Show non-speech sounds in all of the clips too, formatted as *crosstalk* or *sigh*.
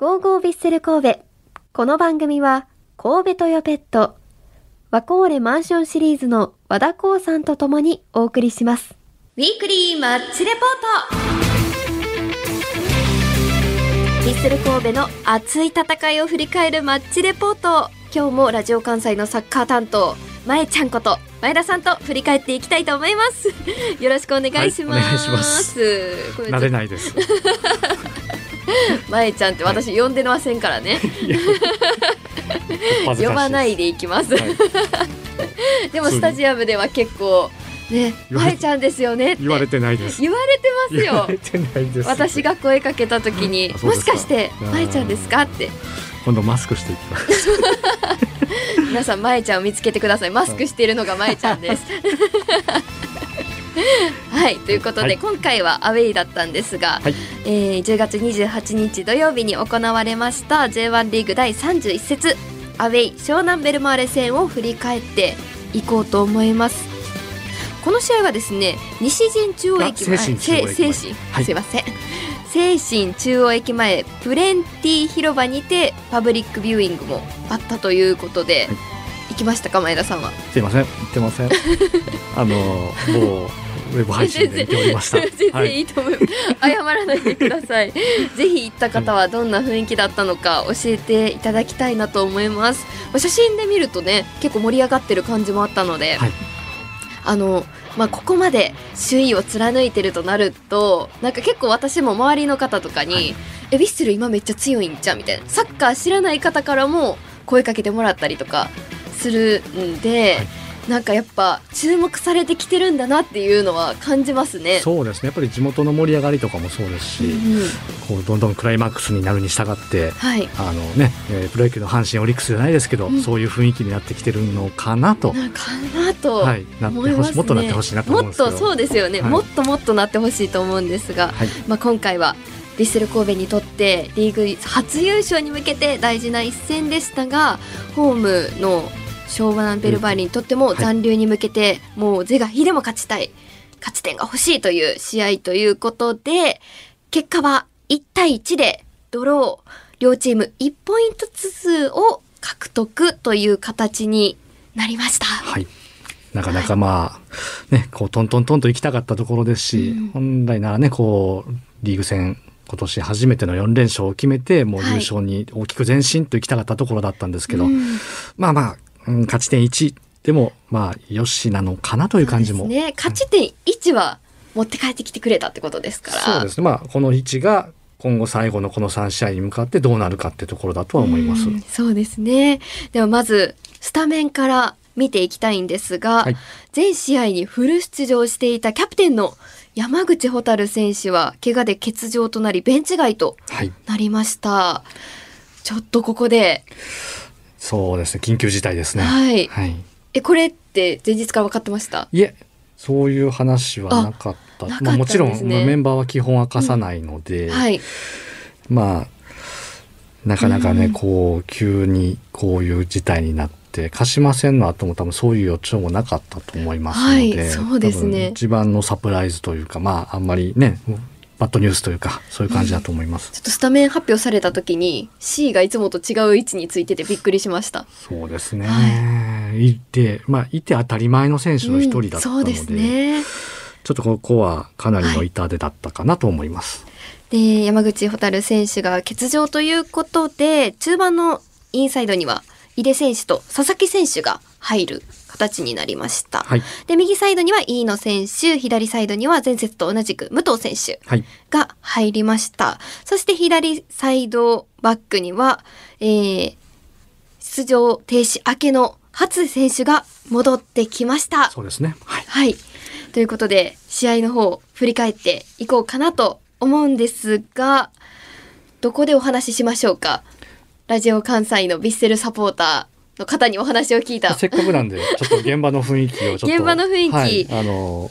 ゴーゴービッセル神戸。この番組は、神戸トヨペット、ワコーレマンションシリーズの和田光さんと共にお送りします。ウィークリーマッチレポートビッセル神戸の熱い戦いを振り返るマッチレポート。今日もラジオ関西のサッカー担当、前ちゃんこと前田さんと振り返っていきたいと思います。よろしくお願いします。はいお願いします慣れないです。*laughs* 前ちゃんって私呼んでませんからね。*laughs* 呼ばないでいきます。はい。*laughs* でもスタジアムでは結構ね、言われ前ちゃんですよね言われてないです。言われてますよ。私が声かけた時にもしかしてうん。前ちゃんですかって。今度マスクしていきます。皆さん前ちゃんを見つけてください。マスクしているのが前ちゃんです。はい *laughs* ということで、はい。今回はアウェイだったんですが、はい。えー10月28日土曜日に行われました J1 リーグ第31節アウェイ湘南ベルマーレ戦を振り返っていこうと思います。この試合はですね西陣中央駅前あ西神精神、はい。すいません。西神中央駅前プレンティ広場にてパブリックビューイングもあったということで、はい。行きましたか前田さんは。すいません、言ってません。*laughs* あのもうウェブ配信で見ておりました。全然はい。いいと思います、謝らないでください。*laughs* ぜひ行った方はどんな雰囲気だったのか教えていただきたいなと思います。まあ写真で見るとね結構盛り上がってる感じもあったので、はい。あのまあ、ここまで首位を貫いてるとなるとなんか結構私も周りの方とかに「はい。えヴィッセル今めっちゃ強いんじゃん」みたいな。サッカー知らない方からも声かけてもらったりとかするんで、はいなんかやっぱ注目されてきてるんだなっていうのは感じますね。そうですね。やっぱり地元の盛り上がりとかもそうですし、うんこうどんどんクライマックスになるに従って。はいあのね、えープロ野球の阪神オリックスじゃないですけど、うんそういう雰囲気になってきてるのかなと、なんかなとはい、なって思いますね。ほしい、もっとなってほしいなと思うんです。もっとそうですよね、はいもっともっとなってほしいと思うんですが、はい、まあ今回はヴィッセル神戸にとってリーグ初優勝に向けて大事な一戦でしたがホームの昭和ベルバーリにとってもはい残留に向けてもう是が非でも勝ちたい勝ち点が欲しいという試合ということで結果は1対1でドロー両チーム1ポイントずつを獲得という形になりました。はい。なかなかまあ、ね、こう、トントントンと行きたかったところですし、うん本来ならね、こう、リーグ戦、今年初めての4連勝を決めて、もうはい優勝に大きく前進と行きたかったところだったんですけど、うんまあまあ、うん勝ち点1でも、まあ、よしなのかなという感じも。ね。勝ち点1は持って帰ってきてくれたってことですから。そうですね。まあ、この位置が、今後最後のこの3試合に向かってどうなるかってところだとは思います。うんそうですね。ではまずスタメンから見ていきたいんですが、はい全試合にフル出場していたキャプテンの山口蛍選手は怪我で欠場となりベンチ外とはい。なりました。ちょっとここで、そうですね。緊急事態ですね。はい。はい。え、これって前日から分かってました？いえ、そういう話はなかった。あなかったまあ、もちろん、メンバーは基本明かさないので、はい。まあ、なかなかね、うんこう、急にこういう事態になって、鹿島戦の後も多分そういう予兆もなかったと思いますので、はいそうですね一番のサプライズというか、まあ、あんまりね、バッドニュースというか、そういう感じだと思います。ちょっとスタメン発表された時に C がいつもと違う位置についててびっくりしました。そうですね。、はいて、まあ、いて当たり前の選手の一人だったので、うんそうですね。ちょっとここはかなりの痛手だったかなと思います。で山口蛍選手が欠場ということで中盤のインサイドには井出選手と佐々木選手が入る形になりました。はい。で右サイドには飯野選手左サイドには前節と同じく武藤選手はい。が入りました。そして左サイドバックには、えー出場停止明けの初選手が戻ってきました。そうですね。はい。はい。ということで、試合の方、振り返っていこうかなと思うんですが、どこでお話ししましょうか？ラジオ関西のヴィッセルサポーターの方にお話を聞いた。せっかくなんで、ちょっと現場の雰囲気をちょっと。現場の雰囲気はい、あの、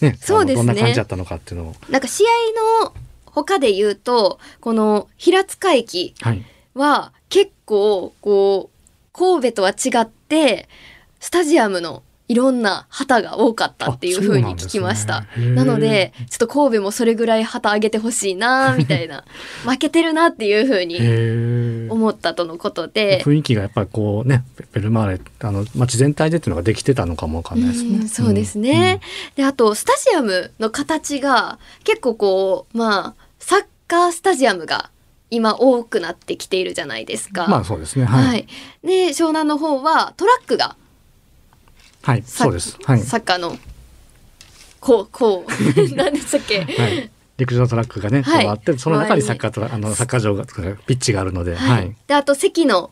ね、そうですねどんな感じだったのかっていうのを。なんか試合の他で言うと、この平塚駅はい。は結構、こう、神戸とは違って、スタジアムのいろんな旗が多かったっていう風に聞きました。なねので、ちょっと神戸もそれぐらい旗上げてほしいな、みたいな。*laughs* 負けてるなっていう風にへえ。思ったとのことで、雰囲気がやっぱりこうねベルマーレあの街全体でっていうのができてたのかもわかんないですね。うんそうですね。で、あと、スタジアムの形が結構こう、まあ、サッカースタジアムが今多くなってきているじゃないですか。うんまあそうですね。ははい。い。で、湘南の方はトラックがはい、サそうです。はい。サッカーの、こう、こう、*laughs* 何でしたっけ？はい。陸上トラックがね、はい。あってその中にサッカートラあのサッカー場がピッチがあるので、はい。で、あと席の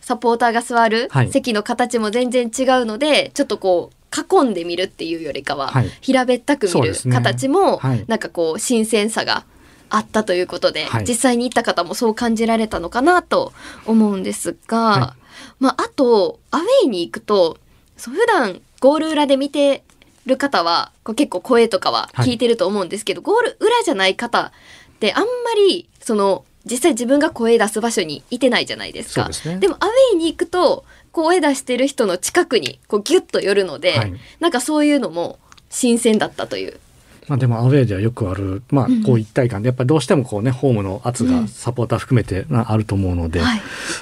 サポーターが座るはい。席の形も全然違うので、ちょっとこう、囲んでみるっていうよりかは、はい。平べったく見る形も、はい。なんかこう、新鮮さがあったということで、はい。実際に行った方もそう感じられたのかなと思うんですが、はまあ、あと、アウェイに行くと、そう普段ゴール裏で見てる方は、こう結構声とかは聞いてると思うんですけど、ゴール裏じゃない方ってあんまり、その、実際自分が声出す場所にいてないじゃないですか。ですね。でもアウェイに行くと声出してる人の近くにこうギュッと寄るので、はいなんかそういうのも新鮮だったという。まあでもアウェーではよくある、まあうんこう一体感で、やっぱりどうしてもこうね、ホームの圧うんがサポーター含めてまああると思うので、はい、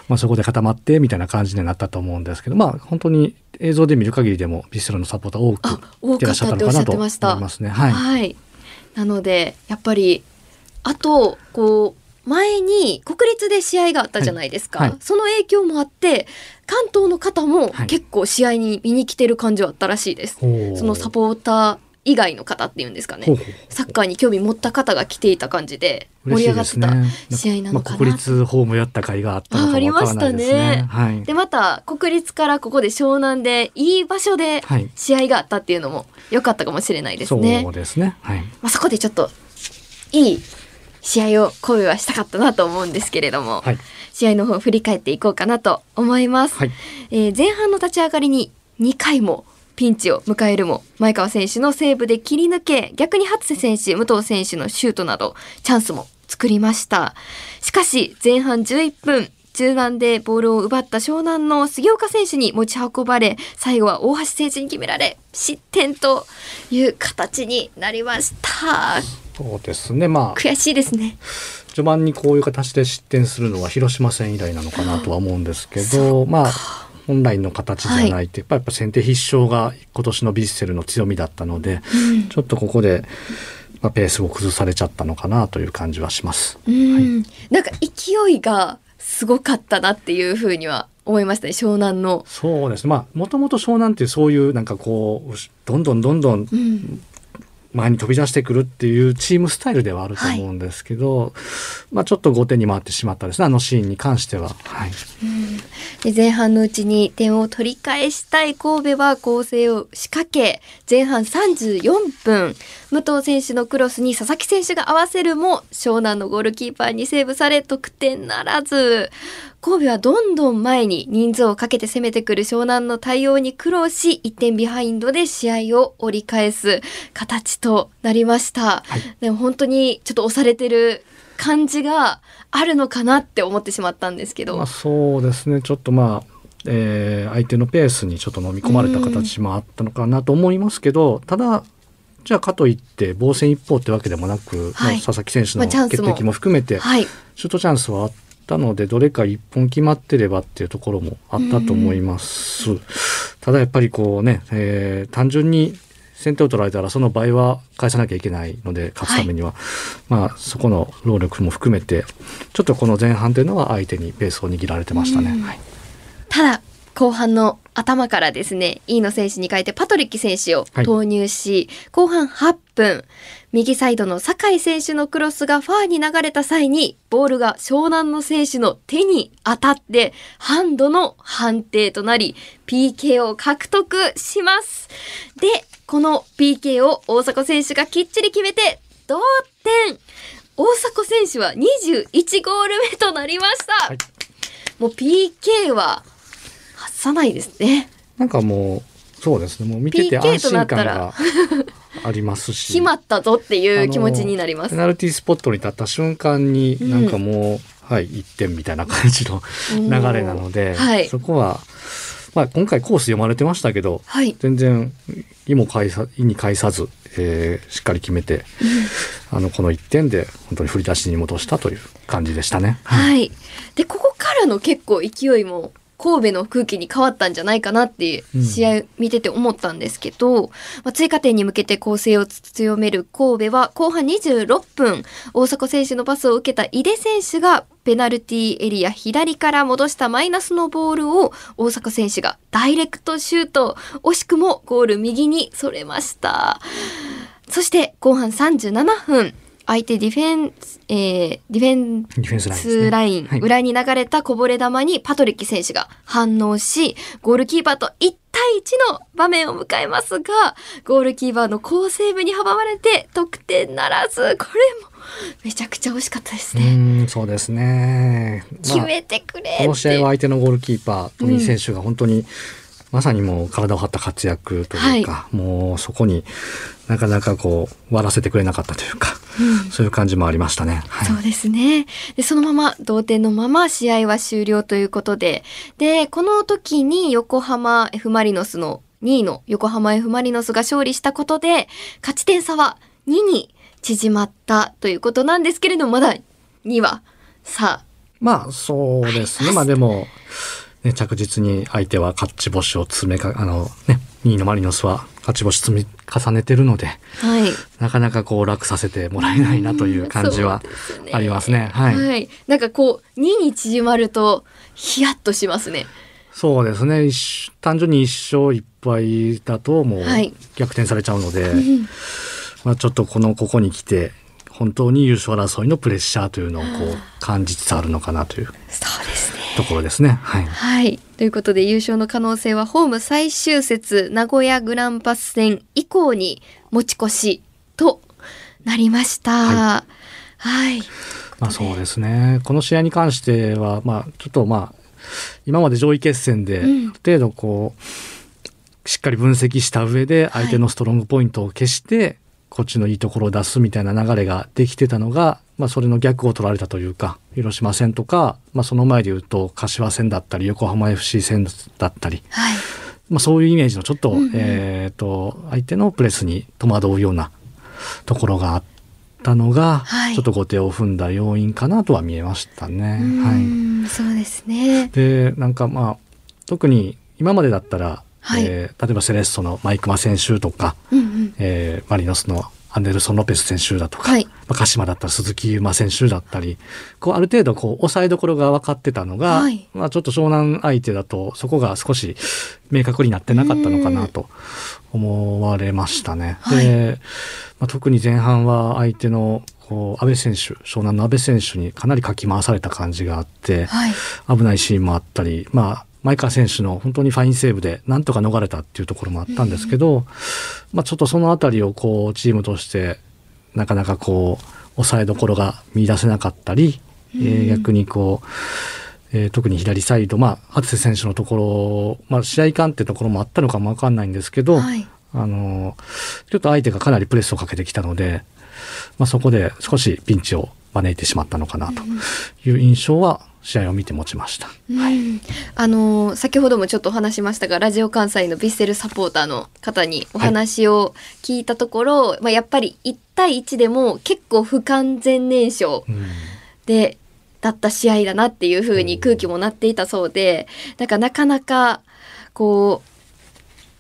まあそこで固まってみたいな感じになったと思うんですけど、まあ本当に映像で見る限りでもビストロのサポーター多あくいらっし多かっっておっしゃったたのかなと思てました。いますね。はい。なのでやっぱりあとこう前に国立で試合があったじゃないですか、はいはいその影響もあって関東の方もはい結構試合に見に来てる感じはあったらしいです。そのサポーター以外の方っていうんですかねサッカーに興味持った方が来ていた感じで盛り上がってた試合なのかなまあ、国立ホームやった甲斐があったのかもわからないですあありね。はい。でまた国立からここで湘南でいい場所ではい。試合があったっていうのも良かったかもしれないですね。そうですね。はい。まあ、そこでちょっといい試合を神戸はしたかったなと思うんですけれども、はい。試合の方を振り返っていこうかなと思います。はい。えー前半の立ち上がりに2回もピンチを迎えるも前川選手のセーブで切り抜け逆に初瀬選手武藤選手のシュートなどチャンスも作りました。しかし前半11分中盤でボールを奪った湘南の杉岡選手に持ち運ばれ最後は大橋選手に決められ失点という形になりました。そうですね。まあ、悔しいですね。序盤にこういう形で失点するのは広島戦以来なのかなとは思うんですけど、まあ、本来の形じゃないって、やっぱやっぱ先手必勝が今年のビッセルの強みだったので、うんちょっとここで、まあ、ペースを崩されちゃったのかなという感じはします。うん、なんか勢いがすごかったなっていうふうには思いましたね湘南の。そうですね。まあ、もともと湘南ってそういうなんかこう、どんどんどんどんうん前に飛び出してくるっていうチームスタイルではあると思うんですけど、まあちょっと後手に回ってしまったですね、あのシーンに関しては。はい。で前半のうちに点を取り返したい神戸は攻勢を仕掛け前半34分武藤選手のクロスに佐々木選手が合わせるも湘南のゴールキーパーにセーブされ得点ならず神戸はどんどん前に人数をかけて攻めてくる湘南の対応に苦労し1点ビハインドで試合を折り返す形となりました。はいでも本当にちょっと押されてる感じがあるのかなって思ってしまったんですけど。まあそうですね、ちょっとまあ、えー相手のペースにちょっと飲み込まれた形もあったのかなと思いますけど、ただ、じゃあかといって防戦一方ってわけでもなく、はいまあ佐々木選手の決定機も含めて、はい。シュートチャンスはあったのでどれか一本決まってればっていうところもあったと思います。ただやっぱりこうね、えー単純に先手を取られたらその倍は返さなきゃいけないので勝つためには、まあそこの労力も含めてちょっとこの前半というのは相手にペースを握られてましたね。はいただ、後半の頭からですね、飯野選手に変えてパトリッキ選手を投入し、後半8分、右サイドの酒井選手のクロスがファーに流れた際に、ボールが湘南の選手の手に当たって、ハンドの判定となり、PK を獲得します。で、この PK を大迫選手がきっちり決めて、同点大迫選手は21ゴール目となりました。はいもう PK は外さないですね。なんかもうそうですねもう見てて安心感らがありますし決まったぞっていう気持ちになります。ペナルティースポットに立った瞬間にうんなんかもう、はい1点みたいな感じの流れなので、はいそこはまあ、今回コース読まれてましたけどはい。全然意も介さ意に介さず、えーしっかり決めて、あのこの1点で本当に振り出しに戻したという感じでしたね。はい。で、ここからの結構勢いも神戸の空気に変わったんじゃないかなって試合見てて思ったんですけど、まあ、追加点に向けて攻勢を強める神戸は後半26分、大迫選手のパスを受けた井出選手がペナルティーエリア左から戻したマイナスのボールを大迫選手がダイレクトシュート、惜しくもゴール右にそれました。そして後半37分、相手ディフェンス、えーディフェンスラインねはい裏に流れたこぼれ球にパトリッキ選手が反応し、ゴールキーパーと1対1の場面を迎えますが、ゴールキーパーの好セーブに阻まれて得点ならず、これもめちゃくちゃ惜しかったですうね。ーんそうですね。まあ決めてくれ。この試合は相手のゴールキーパー富井選手が本当に、まさにもう体を張った活躍というか、もうそこになかなかこう割らせてくれなかったというか、そういう感じもありましたね。はいそうですね。で、そのまま、同点のまま試合は終了ということで、で、この時に横浜 F・ マリノスの2位の横浜 F・ マリノスが勝利したことで、勝ち点差は2に縮まったということなんですけれども、まだ2は、さあ、まあそうですね。まあでも、ね、着実に相手は勝ち星を詰めか、あのね、2位のマリノスは勝ち星積み重ねてるので、はい。なかなかこう楽させてもらえないなという感じはそうですねありますね。はい。はい。なんかこう、2に縮まると、ヒヤッとしますね。そうですね。一単純に一勝一敗だともうはい逆転されちゃうので、まあちょっとこのここに来て本当に優勝争いのプレッシャーというのをこう感じつつあるのかなというそうですね。ところですね。はい。はい。ということで優勝の可能性はホーム最終節名古屋グランパス戦以降に持ち越しとなりました。ははい。まあそうですね。この試合に関してはまあちょっとまあ今まで上位決戦であうんる程度こうしっかり分析した上で相手のストロングポイントを消して、こっちのいいところを出すみたいな流れができてたのが、まあ、それの逆を取られたというか広島戦とか、まあ、その前で言うと柏戦だったり横浜 FC 戦だったり、はい。まあ、そういうイメージのちょっと,、うんうんえー、と相手のプレスに戸惑うようなところがあったのが、はいちょっと後手を踏んだ要因かなとは見えましたね。うはい、そうですね。でなんかまあ特に今までだったら、はいえー例えばセレッソのマイクマ選手とか、うんうん。えーマリノスのアンデルソン・ロペス選手だとか、はいまあ、鹿島だったら鈴木優馬選手だったりこうある程度こう抑えどころが分かってたのが、はいまあ、ちょっと湘南相手だとそこが少し明確になってなかったのかなと思われましたね。はいで、まあ、特に前半は相手のこう安倍選手湘南の安倍選手にかなりかき回された感じがあって、はい。危ないシーンもあったり、まあ、前川選手の本当にファインセーブでなんとか逃れたっていうところもあったんですけど、まあ、ちょっとそのあたりをこうチームとしてなかなかこう抑えどころが見出せなかったり、えー逆にこう、えー特に左サイド、まあ、初瀬選手のところ、まあ、試合感ってところもあったのかもわかんないんですけど、はい。あのちょっと相手がかなりプレスをかけてきたので、まあ、そこで少しピンチを招いてしまったのかなという印象は試合を見て持ちました。うん。あのー先ほどもちょっとお話しましたがラジオ関西のヴィッセルサポーターの方にお話を聞いたところ、まあ、やっぱり1対1でも結構不完全燃焼うん。でだった試合だなっていう風に空気もなっていたそうでだからなかなかこ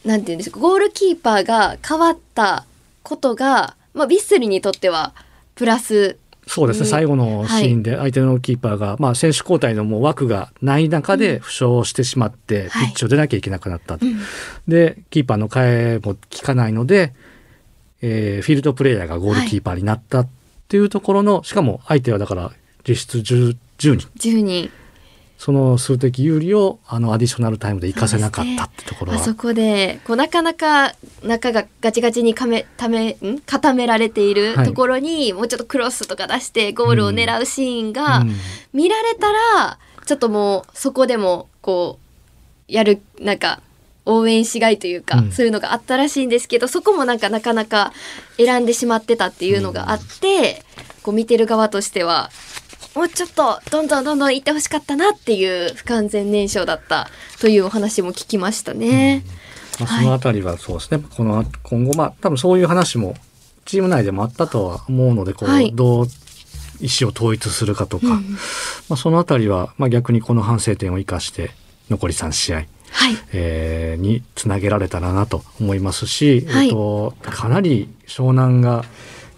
うなんていうんですかゴールキーパーが変わったことが、まあ、ヴィッセルにとってはプラスそうですね、うん最後のシーンで相手のキーパーが、まあ、選手交代のもう枠がない中で負傷してしまって、はい。ピッチを出なきゃいけなくなった、うん。でキーパーの替えも効かないので、えーフィールドプレイヤーがゴールキーパーになったっていうところの、しかも相手はだから実質 10, 10人。10人その数的有利をあのアディショナルタイムで活かせなかったってところは、あそこでこうなかなか中がガチガチにかめためん固められているはいところに、もうちょっとクロスとか出してゴールを狙うシーンがうん。見られたら、ちょっともうそこでもこうやるなんか応援しがいというか、うん。そういうのがあったらしいんですけどそこもなんかなかなか選んでしまってたっていうのがあって、こう見てる側としてはもうちょっとどんどんどんどん行ってほしかったなっていう不完全燃焼だったというお話も聞きましたね。まあ、そのあたりはそうですね、この今後まあ多分そういう話もチーム内でもあったとは思うのでこう、はい。どう意思を統一するかとか、うんまあ、そのあたりは、まあ、逆にこの反省点を生かして残り3試合、はい。えーにつなげられたらなと思いますし、はい。えっと、かなり湘南が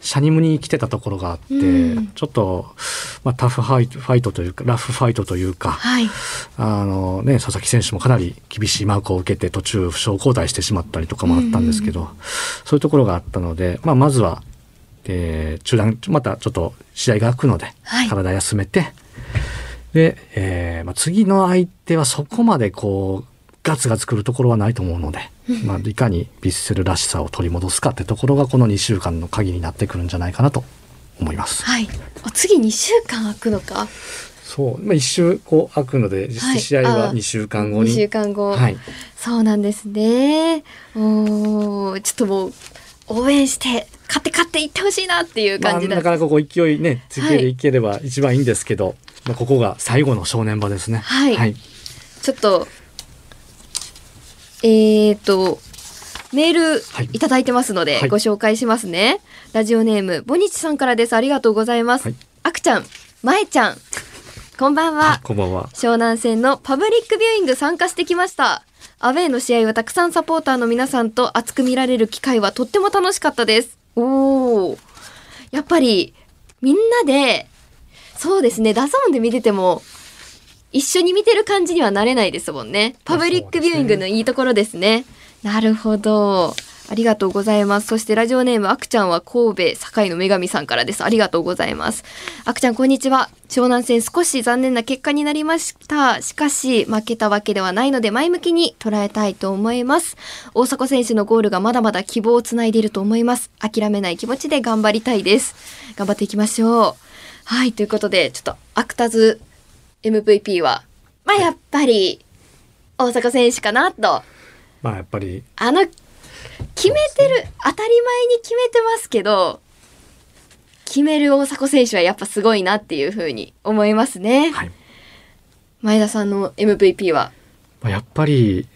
シャニムに来てたところがあって、うん。ちょっと、まあ、タフファイトファイトというかラフファイトというか、はい。あのね、佐々木選手もかなり厳しいマークを受けて途中負傷交代してしまったりとかもあったんですけど、そういうところがあったので、まあ、まずは、えー中断またちょっと試合が空くので、はい。体休めてで、えーまあ、次の相手はそこまでこうガツガツくるところはないと思うので、まあ、いかにヴィッセルらしさを取り戻すかってところがこの2週間の鍵になってくるんじゃないかなと思います。はい。お次2週間空くのか？そう、まあ、一週こう空くので、実試合はあー2週間後に。2週間後。はい。そうなんですね。おーちょっともう応援して勝って勝っていってほしいなっていうまあ、感じだ。なかなかこう勢いね、つけでいければ一番いいんですけど、まあ、ここが最後の正念場ですね。はいはい。ちょっとえーとメールはいいただいてますので、はいご紹介しますね。ラジオネームボニチさんからです。ありがとうございます。はいあくちゃん、まえちゃん、こんばんは。こんばんは。湘南戦のパブリックビューイング参加してきました。アウェーの試合はたくさんサポーターの皆さんと熱く見られる機会はとっても楽しかったです。おお。やっぱりみんなで、そうですね、ダゾーンで見てても一緒に見てる感じにはなれないですもんね。パブリックビューイングのいいところですね。なるほど。ありがとうございます。そしてラジオネームあくちゃんは神戸堺の女神さんからです。ありがとうございます。あくちゃんこんにちは。湘南戦少し残念な結果になりました。しかし負けたわけではないので前向きに捉えたいと思います。大迫選手のゴールがまだまだ希望をつないでいると思います。諦めない気持ちで頑張りたいです。頑張っていきましょう。はい、ということでちょっとアクタズ MVP はまあやっぱり大迫選手かなと。まあやっぱり、あの決めてる、当たり前に決めてますけど決める大迫選手はやっぱすごいなっていうふうに思いますね、はい。前田さんの MVP は？まあやっぱり、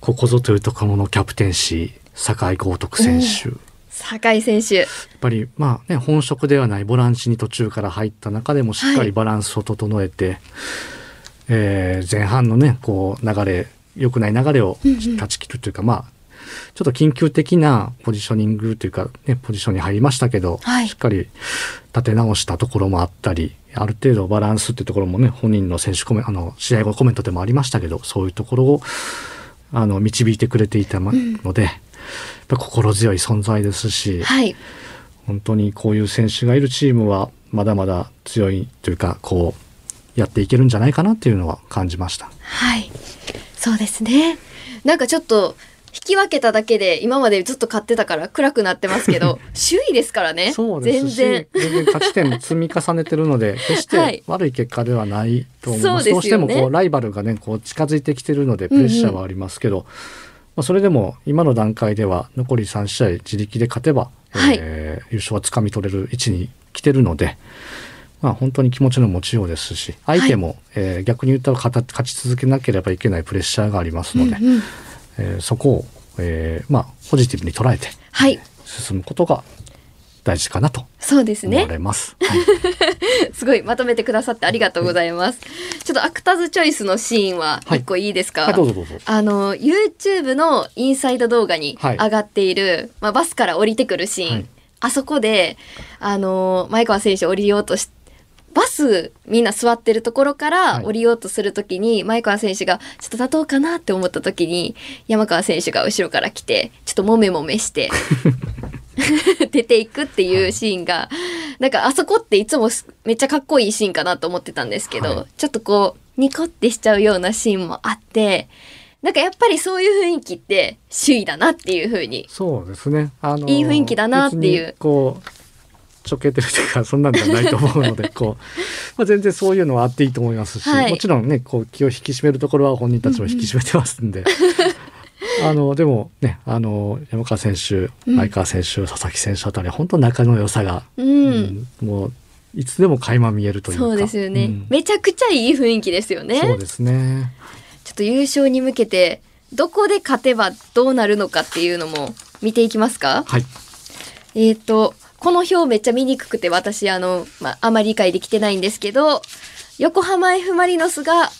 ここぞというところのキャプテンシー、酒井豪徳選手。酒井選手。やっぱりまあね本職ではないボランチに途中から入った中でもしっかりバランスを整えて、えー前半のねこう流れ良くない流れをうんうん。断ち切るというか、まあちょっと緊急的なポジショニングというかねポジションに入りましたけど、はい。しっかり立て直したところもあったりある程度バランスっていうところもね本人の選手コメあの試合後コメントでもありましたけどそういうところをあの導いてくれていたので、やっぱ心強い存在ですし、はい。本当にこういう選手がいるチームはまだまだ強いというかこうやっていけるんじゃないかなっていうのは感じました。はい。そうですね。なんかちょっと引き分けただけで今までずっと勝ってたから暗くなってますけど *laughs* 首位ですからね。そうです。し全然。全然勝ち点も積み重ねてるので *laughs* 決しはい。て悪い結果ではないと思います。そうですよね。どうしてもこうライバルがねこう近づいてきてるのでプレッシャーはありますけど、まあ、それでも今の段階では残り3試合自力で勝てば、はい。えー優勝はつかみ取れる位置に来てるので。まあ、本当に気持ちの持ちようですし相手も、えー逆に言ったら勝ち続けなければいけないプレッシャーがありますので、うんうん。えーそこを、えーまあ、ポジティブに捉えてはい。進むことが大事かなとそうですね。思われます。*laughs* ごいまとめてくださってありがとうございます。ちょっとアクターズチョイスのシーンははい。一個いいですか、はい、どうぞどうぞ。あの YouTube のインサイド動画にはい上がっている、まあ、バスから降りてくるシーン、はい。あそこであの前川選手降りようとしバスみんな座ってるところからはい。降りようとするときに、前川選手がちょっと立とうかなって思ったときに山川選手が後ろから来てちょっともめもめして *laughs* *laughs* 出ていくっていうシーンが、なんかあそこっていつもすめっちゃかっこいいシーンかなと思ってたんですけど、はいちょっとこうニコってしちゃうようなシーンもあってなんかやっぱりそういう雰囲気って首位だなっていう風にそうですね。あのいい雰囲気だなっていうこうちょけてるというかそんなんじゃないと思うので *laughs* こう、まあ、全然そういうのはあっていいと思いますし、はいもちろんねこう気を引き締めるところは本人たちも引き締めてますんで。*laughs* あのでもねあの山川選手うん。前川選手、佐々木選手あたりは本当仲の良さが、うん、うんもういつでも垣間見えるというか。そうですよね、うん。めちゃくちゃいい雰囲気ですよね。そうですね。ちょっと優勝に向けてどこで勝てばどうなるのかっていうのも見ていきますか？はい。えっ、とこの表めっちゃ見にくくて私あの、まあ、あまり理解できてないんですけど横浜 F・ マリノスが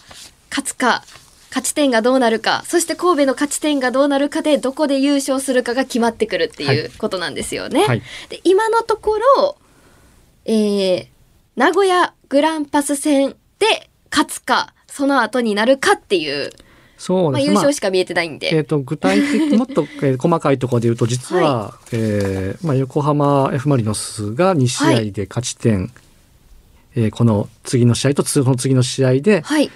勝つか勝ち点がどうなるかそして神戸の勝ち点がどうなるかでどこで優勝するかが決まってくるっていうことなんですよね。はい。で今のところ、えー名古屋グランパス戦で勝つかその後になるかっていう、まあ、そうです。優勝しか見えてないんで、えー、と具体的もっと、えー *laughs* 細かいところで言うと実は、えーまあ、横浜 F・ マリノスが2試合で勝ち点、えーこの次の試合とその次の試合で、はい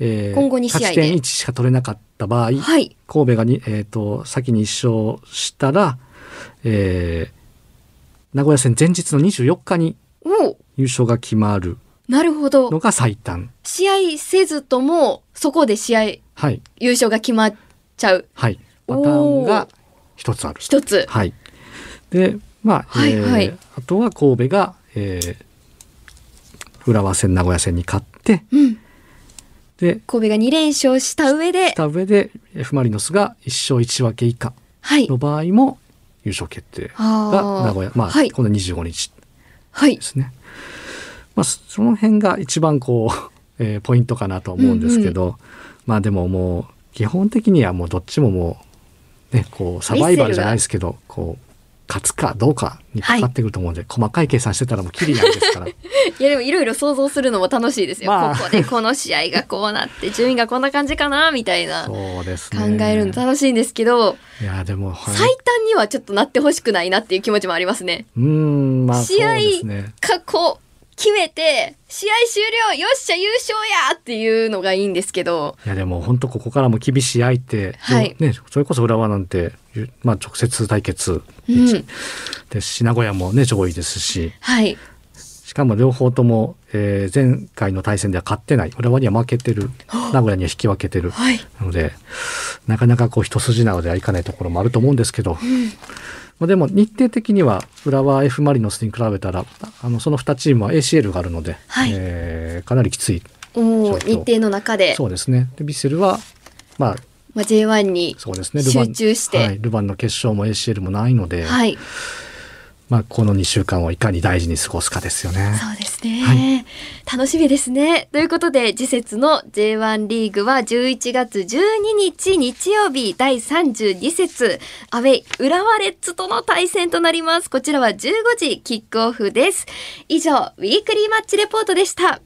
えー今後2試合で。勝ち点1しか取れなかった場合、はい。神戸がに、えー、と先に1勝したら、えー名古屋戦前日の24日に優勝が決まるなるほど。のが最短。試合せずともそこで試合はい、優勝が決まっちゃう。はい、パターンが一つある。一つ。はい。で、まあ、はいえーはい。あとは神戸が、えー浦和戦名古屋戦に勝って、うんで、神戸が2連勝した上でした上で F・ マリノスが1勝1分け以下はい。の場合も優勝決定が名古屋、まあ、はい。この25日はい。ですね。まあ、その辺が一番こう、*laughs* えーポイントかなと思うんですけど、まあでももう基本的にはもうどっちももうねこうサバイバルじゃないですけどこう勝つかどうかにかかってくると思うんで、細かい計算してたらもうキリないですから。*laughs* いやでもいろいろ想像するのも楽しいですよ、まあ。ここでこの試合がこうなって順位がこんな感じかなみたいな考そうですね。えるの楽しいんですけど、いやでもはい最短にはちょっとなってほしくないなっていう気持ちもありますね。うーんまあ試合過去決めて試合終了よっしゃ優勝やっていうのがいいんですけど。いやでも本当ここからも厳しい相手、はい。ね、それこそ浦和なんて、まあ、直接対決うん。ですし名古屋もね上位ですし。はい。しかも両方とも、えー前回の対戦では勝ってない。浦和には負けてる。名古屋には引き分けてる。はい。なのでなかなかこう一筋縄ではいかないところもあると思うんですけど、まあ、でも日程的には浦和 F・ マリノスに比べたらあのその2チームは ACL があるので、はい。えーかなりきつい日程の中で、そうですね。でヴィッセルはまあまあ、J1 に集中してはい、ルヴァンの決勝も ACL もないので、はいまあ、この2週間をいかに大事に過ごすかですよね。そうですね、はい楽しみですね。ということで、次節の J1 リーグは11月12日日曜日第32節、アウェイ浦和レッズとの対戦となります。こちらは15時キックオフです。以上、ウィークリーマッチレポートでした。